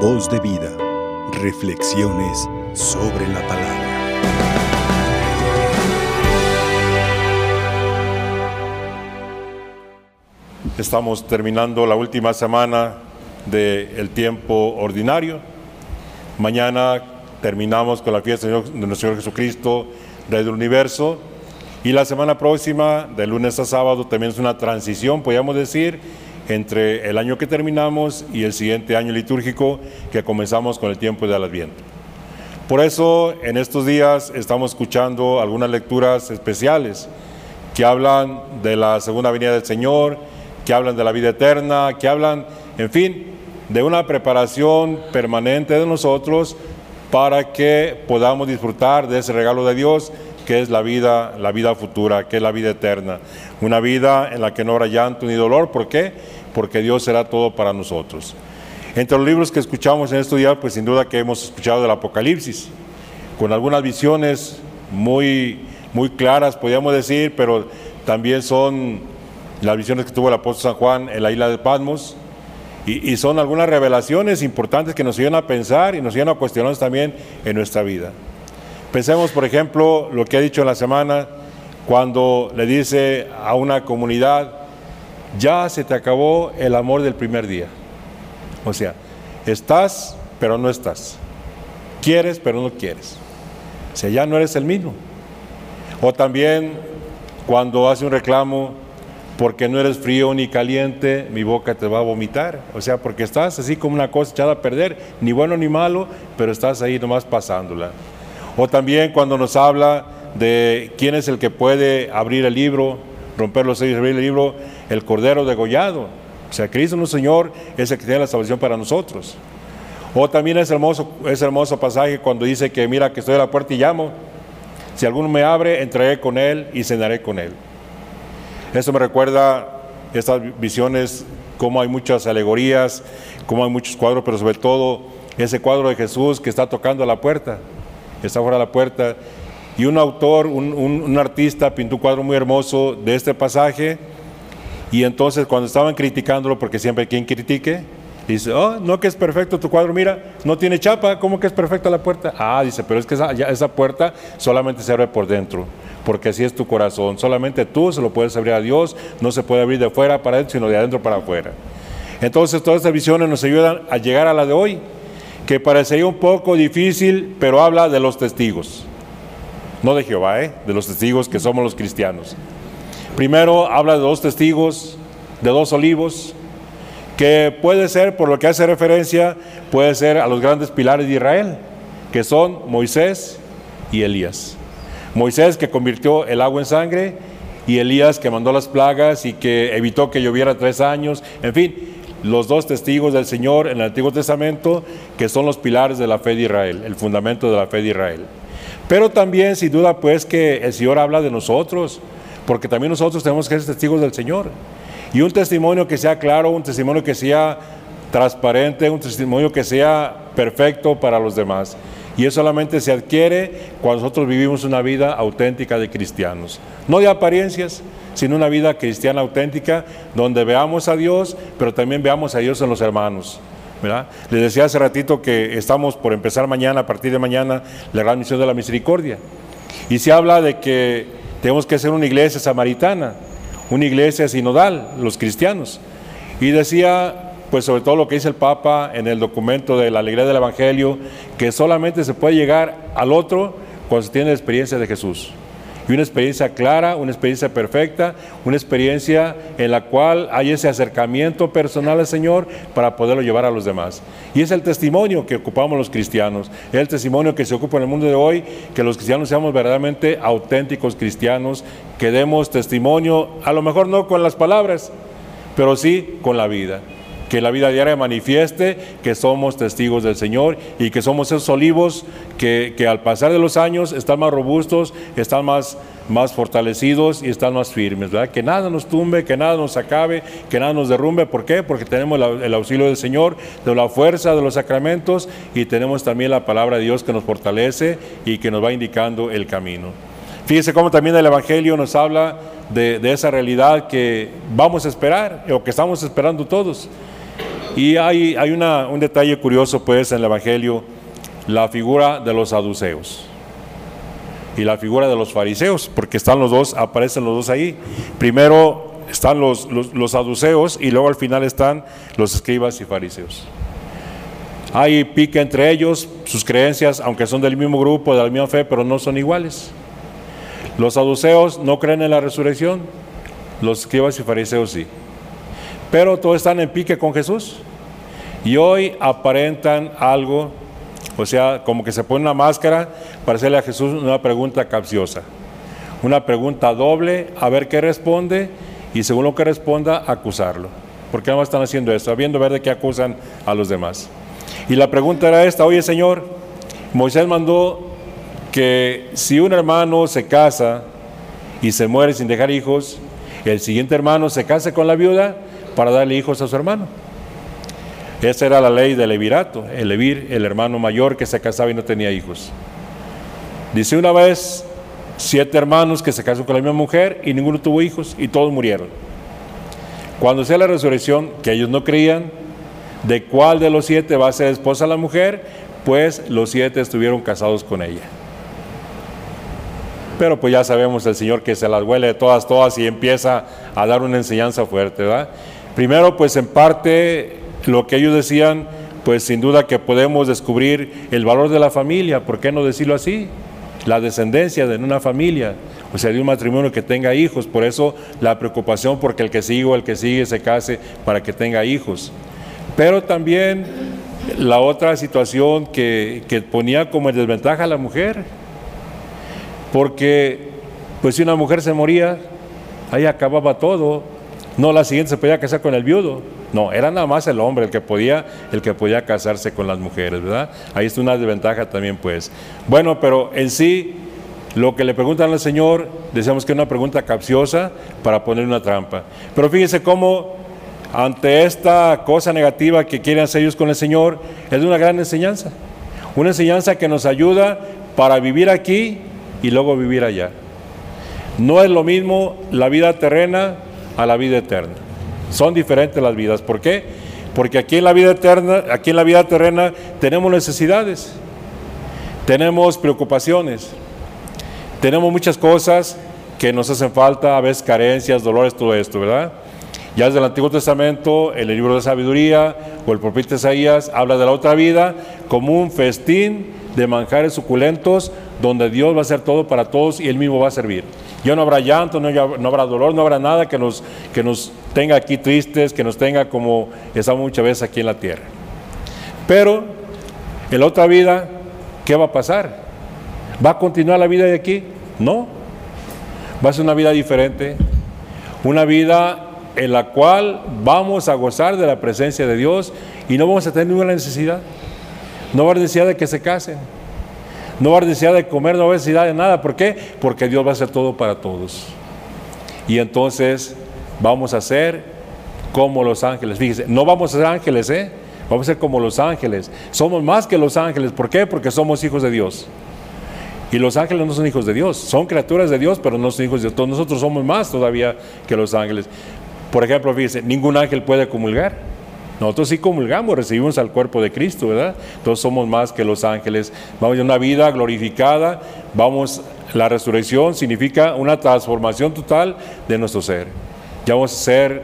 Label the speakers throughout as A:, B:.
A: Voz de vida. Reflexiones sobre la palabra.
B: Estamos terminando la última semana del tiempo ordinario. Mañana terminamos con la fiesta de nuestro Señor Jesucristo, Rey del Universo. Y la semana próxima, de lunes a sábado, también es una transición, podríamos decir, entre el año que terminamos y el siguiente año litúrgico que comenzamos con el tiempo del Adviento. Por eso, en estos días estamos escuchando algunas lecturas especiales que hablan de la segunda venida del Señor, que hablan de la vida eterna, que hablan, en fin, de una preparación permanente de nosotros para que podamos disfrutar de ese regalo de Dios que es la vida, la vida futura, que es la vida eterna. Una vida en la que no habrá llanto ni dolor. ¿Por qué? Porque Dios será todo para nosotros. Entre los libros que escuchamos en estos días, pues sin duda que hemos escuchado del Apocalipsis, con algunas visiones muy, muy claras, podríamos decir, pero también son las visiones que tuvo el apóstol San Juan en la isla de Patmos, y, y son algunas revelaciones importantes que nos ayudan a pensar y nos ayudan a cuestionarnos también en nuestra vida. Pensemos, por ejemplo, lo que ha dicho en la semana cuando le dice a una comunidad, ya se te acabó el amor del primer día. O sea, estás, pero no estás. Quieres, pero no quieres. O sea, ya no eres el mismo. O también cuando hace un reclamo, porque no eres frío ni caliente, mi boca te va a vomitar. O sea, porque estás así como una cosa echada a perder, ni bueno ni malo, pero estás ahí nomás pasándola. O también cuando nos habla de quién es el que puede abrir el libro, romper los sellos, abrir el libro, el Cordero degollado. O sea, Cristo nuestro Señor es el que tiene la salvación para nosotros. O también es hermoso, hermoso pasaje cuando dice que mira que estoy a la puerta y llamo. Si alguno me abre, entraré con él y cenaré con él. Eso me recuerda estas visiones, cómo hay muchas alegorías, cómo hay muchos cuadros, pero sobre todo ese cuadro de Jesús que está tocando a la puerta está fuera de la puerta. Y un autor, un, artista, pintó un cuadro muy hermoso de este pasaje. Y entonces cuando estaban criticándolo, porque siempre hay quien critique, dice, oh, no que es perfecto tu cuadro, mira, no tiene chapa, ¿cómo que es perfecta la puerta? Ah, dice, pero es que esa, esa puerta solamente se abre por dentro, porque así es tu corazón. Solamente tú se lo puedes abrir a Dios, no se puede abrir de fuera para adentro, sino de adentro para afuera. Entonces todas estas visiones nos ayudan a llegar a la de hoy que parecería un poco difícil, pero habla de los testigos. No de Jehová, ¿eh? de los testigos que somos los cristianos. Primero habla de dos testigos, de dos olivos, que puede ser, por lo que hace referencia, puede ser a los grandes pilares de Israel, que son Moisés y Elías. Moisés que convirtió el agua en sangre y Elías que mandó las plagas y que evitó que lloviera tres años. En fin, los dos testigos del Señor en el Antiguo Testamento, que son los pilares de la fe de Israel, el fundamento de la fe de Israel. Pero también, sin duda, pues que el Señor habla de nosotros, porque también nosotros tenemos que ser testigos del Señor. Y un testimonio que sea claro, un testimonio que sea transparente, un testimonio que sea perfecto para los demás. Y eso solamente se adquiere cuando nosotros vivimos una vida auténtica de cristianos. No de apariencias, sino una vida cristiana auténtica donde veamos a Dios, pero también veamos a Dios en los hermanos. ¿verdad? Les decía hace ratito que estamos por empezar mañana, a partir de mañana, la gran misión de la misericordia. Y se habla de que tenemos que ser una iglesia samaritana, una iglesia sinodal, los cristianos. Y decía pues sobre todo lo que dice el Papa en el documento de la alegría del Evangelio, que solamente se puede llegar al otro cuando se tiene la experiencia de Jesús. Y una experiencia clara, una experiencia perfecta, una experiencia en la cual hay ese acercamiento personal al Señor para poderlo llevar a los demás. Y es el testimonio que ocupamos los cristianos, es el testimonio que se ocupa en el mundo de hoy, que los cristianos seamos verdaderamente auténticos cristianos, que demos testimonio, a lo mejor no con las palabras, pero sí con la vida que la vida diaria manifieste que somos testigos del Señor y que somos esos olivos que, al pasar de los años están más robustos, están más, más fortalecidos y están más firmes, ¿verdad? Que nada nos tumbe, que nada nos acabe, que nada nos derrumbe. ¿Por qué? Porque tenemos el auxilio del Señor, de la fuerza de los sacramentos y tenemos también la palabra de Dios que nos fortalece y que nos va indicando el camino. Fíjese cómo también el Evangelio nos habla de, de esa realidad que vamos a esperar o que estamos esperando todos Y hay, una, un detalle curioso pues en el Evangelio, la figura de los saduceos y la figura de los fariseos, porque están los dos, aparecen los dos ahí. Primero están los saduceos y luego al final están los escribas y fariseos. Hay pique entre ellos, sus creencias, aunque son del mismo grupo, de la misma fe, pero no son iguales. Los saduceos no creen en la resurrección, los escribas y fariseos sí. Pero todos están en pique con Jesús. Y hoy aparentan algo, o sea, como que se pone una máscara para hacerle a Jesús una pregunta capciosa. Una pregunta doble, a ver qué responde y según lo que responda, acusarlo. ¿Por qué no están haciendo esto? Habiendo ver de qué acusan a los demás. Y la pregunta era esta, oye Señor, Moisés mandó que si un hermano se casa y se muere sin dejar hijos, el siguiente hermano se case con la viuda para darle hijos a su hermano. Esa era la ley del levirato, el levir, el hermano mayor que se casaba y no tenía hijos. Dice una vez siete hermanos que se casaron con la misma mujer y ninguno tuvo hijos y todos murieron. Cuando sea la resurrección, que ellos no creían, de cuál de los siete va a ser esposa la mujer, pues los siete estuvieron casados con ella. Pero pues ya sabemos el Señor que se las huele de todas, todas y empieza a dar una enseñanza fuerte, ¿verdad? Primero, pues en parte lo que ellos decían, pues sin duda que podemos descubrir el valor de la familia, ¿por qué no decirlo así? La descendencia de una familia, o sea, de un matrimonio que tenga hijos, por eso la preocupación porque el que sigue o el que sigue se case para que tenga hijos. Pero también la otra situación que, ponía como en desventaja a la mujer, porque pues si una mujer se moría, ahí acababa todo, no la siguiente se podía casar con el viudo, no, era nada más el hombre el que podía, el que podía casarse con las mujeres, ¿verdad? Ahí está una desventaja también, pues. Bueno, pero en sí, lo que le preguntan al Señor, decíamos que es una pregunta capciosa para poner una trampa. Pero fíjense cómo ante esta cosa negativa que quieren hacer ellos con el Señor, es una gran enseñanza. Una enseñanza que nos ayuda para vivir aquí y luego vivir allá. No es lo mismo la vida terrena a la vida eterna. Son diferentes las vidas. ¿Por qué? Porque aquí en la vida eterna, aquí en la vida terrena tenemos necesidades, tenemos preocupaciones, tenemos muchas cosas que nos hacen falta, a veces carencias, dolores, todo esto, ¿verdad? Ya desde el Antiguo Testamento, el libro de sabiduría o el profeta Isaías habla de la otra vida como un festín de manjares suculentos donde Dios va a hacer todo para todos y Él mismo va a servir. Ya no habrá llanto, no, habrá dolor, no habrá nada que nos, que nos tenga aquí tristes, que nos tenga como estamos muchas veces aquí en la tierra. Pero en la otra vida, ¿qué va a pasar? ¿Va a continuar la vida de aquí? No. Va a ser una vida diferente. Una vida en la cual vamos a gozar de la presencia de Dios y no vamos a tener ninguna necesidad. No va a haber necesidad de que se casen. No va a haber necesidad de comer, no va a haber necesidad de nada. ¿Por qué? Porque Dios va a hacer todo para todos. Y entonces vamos a ser como los ángeles. Fíjese, no vamos a ser ángeles, ¿eh? Vamos a ser como los ángeles. Somos más que los ángeles. ¿Por qué? Porque somos hijos de Dios. Y los ángeles no son hijos de Dios, son criaturas de Dios, pero no son hijos de Dios. Nosotros somos más todavía que los ángeles. Por ejemplo, fíjense, ningún ángel puede comulgar. Nosotros sí comulgamos, recibimos al cuerpo de Cristo, ¿verdad? Todos somos más que los ángeles. Vamos a una vida glorificada. Vamos, la resurrección significa una transformación total de nuestro ser. Ya vamos a ser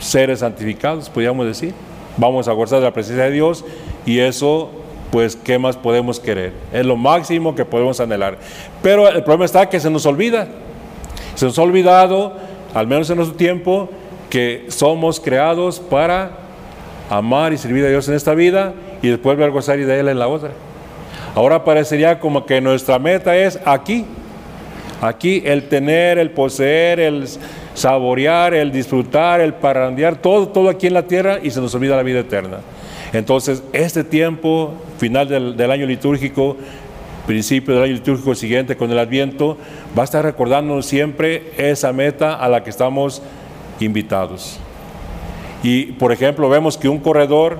B: seres santificados, podríamos decir. Vamos a gozar de la presencia de Dios y eso, pues, ¿qué más podemos querer? Es lo máximo que podemos anhelar. Pero el problema está que se nos olvida. Se nos ha olvidado, al menos en nuestro tiempo, que somos creados para amar y servir a Dios en esta vida y después ver gozar y de Él en la otra. Ahora parecería como que nuestra meta es aquí, aquí el tener, el poseer, el saborear, el disfrutar, el parrandear, todo, todo aquí en la tierra y se nos olvida la vida eterna. Entonces, este tiempo final del, del año litúrgico, principio del año litúrgico siguiente con el Adviento, va a estar recordándonos siempre esa meta a la que estamos invitados. Y, por ejemplo, vemos que un corredor,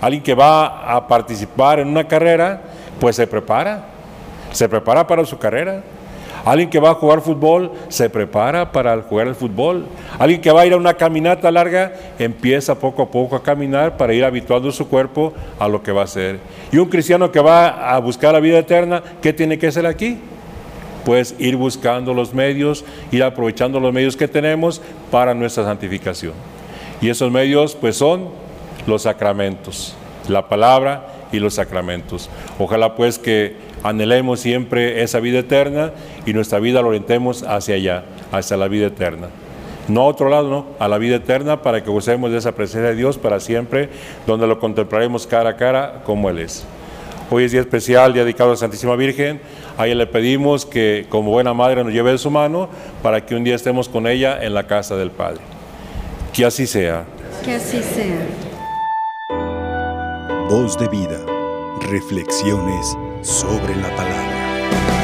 B: alguien que va a participar en una carrera, pues se prepara, se prepara para su carrera. Alguien que va a jugar fútbol se prepara para jugar el fútbol. Alguien que va a ir a una caminata larga empieza poco a poco a caminar para ir habituando su cuerpo a lo que va a hacer. Y un cristiano que va a buscar la vida eterna, ¿qué tiene que hacer aquí? Pues ir buscando los medios, ir aprovechando los medios que tenemos para nuestra santificación. Y esos medios pues son los sacramentos, la palabra y los sacramentos. Ojalá pues que anhelemos siempre esa vida eterna y nuestra vida la orientemos hacia allá, hacia la vida eterna. No a otro lado, no, a la vida eterna para que gocemos de esa presencia de Dios para siempre, donde lo contemplaremos cara a cara como Él es. Hoy es día especial, dedicado a la Santísima Virgen. A ella le pedimos que como buena madre nos lleve de su mano para que un día estemos con ella en la casa del Padre. Que así sea.
C: Que así sea.
A: Voz de vida. Reflexiones sobre la palabra.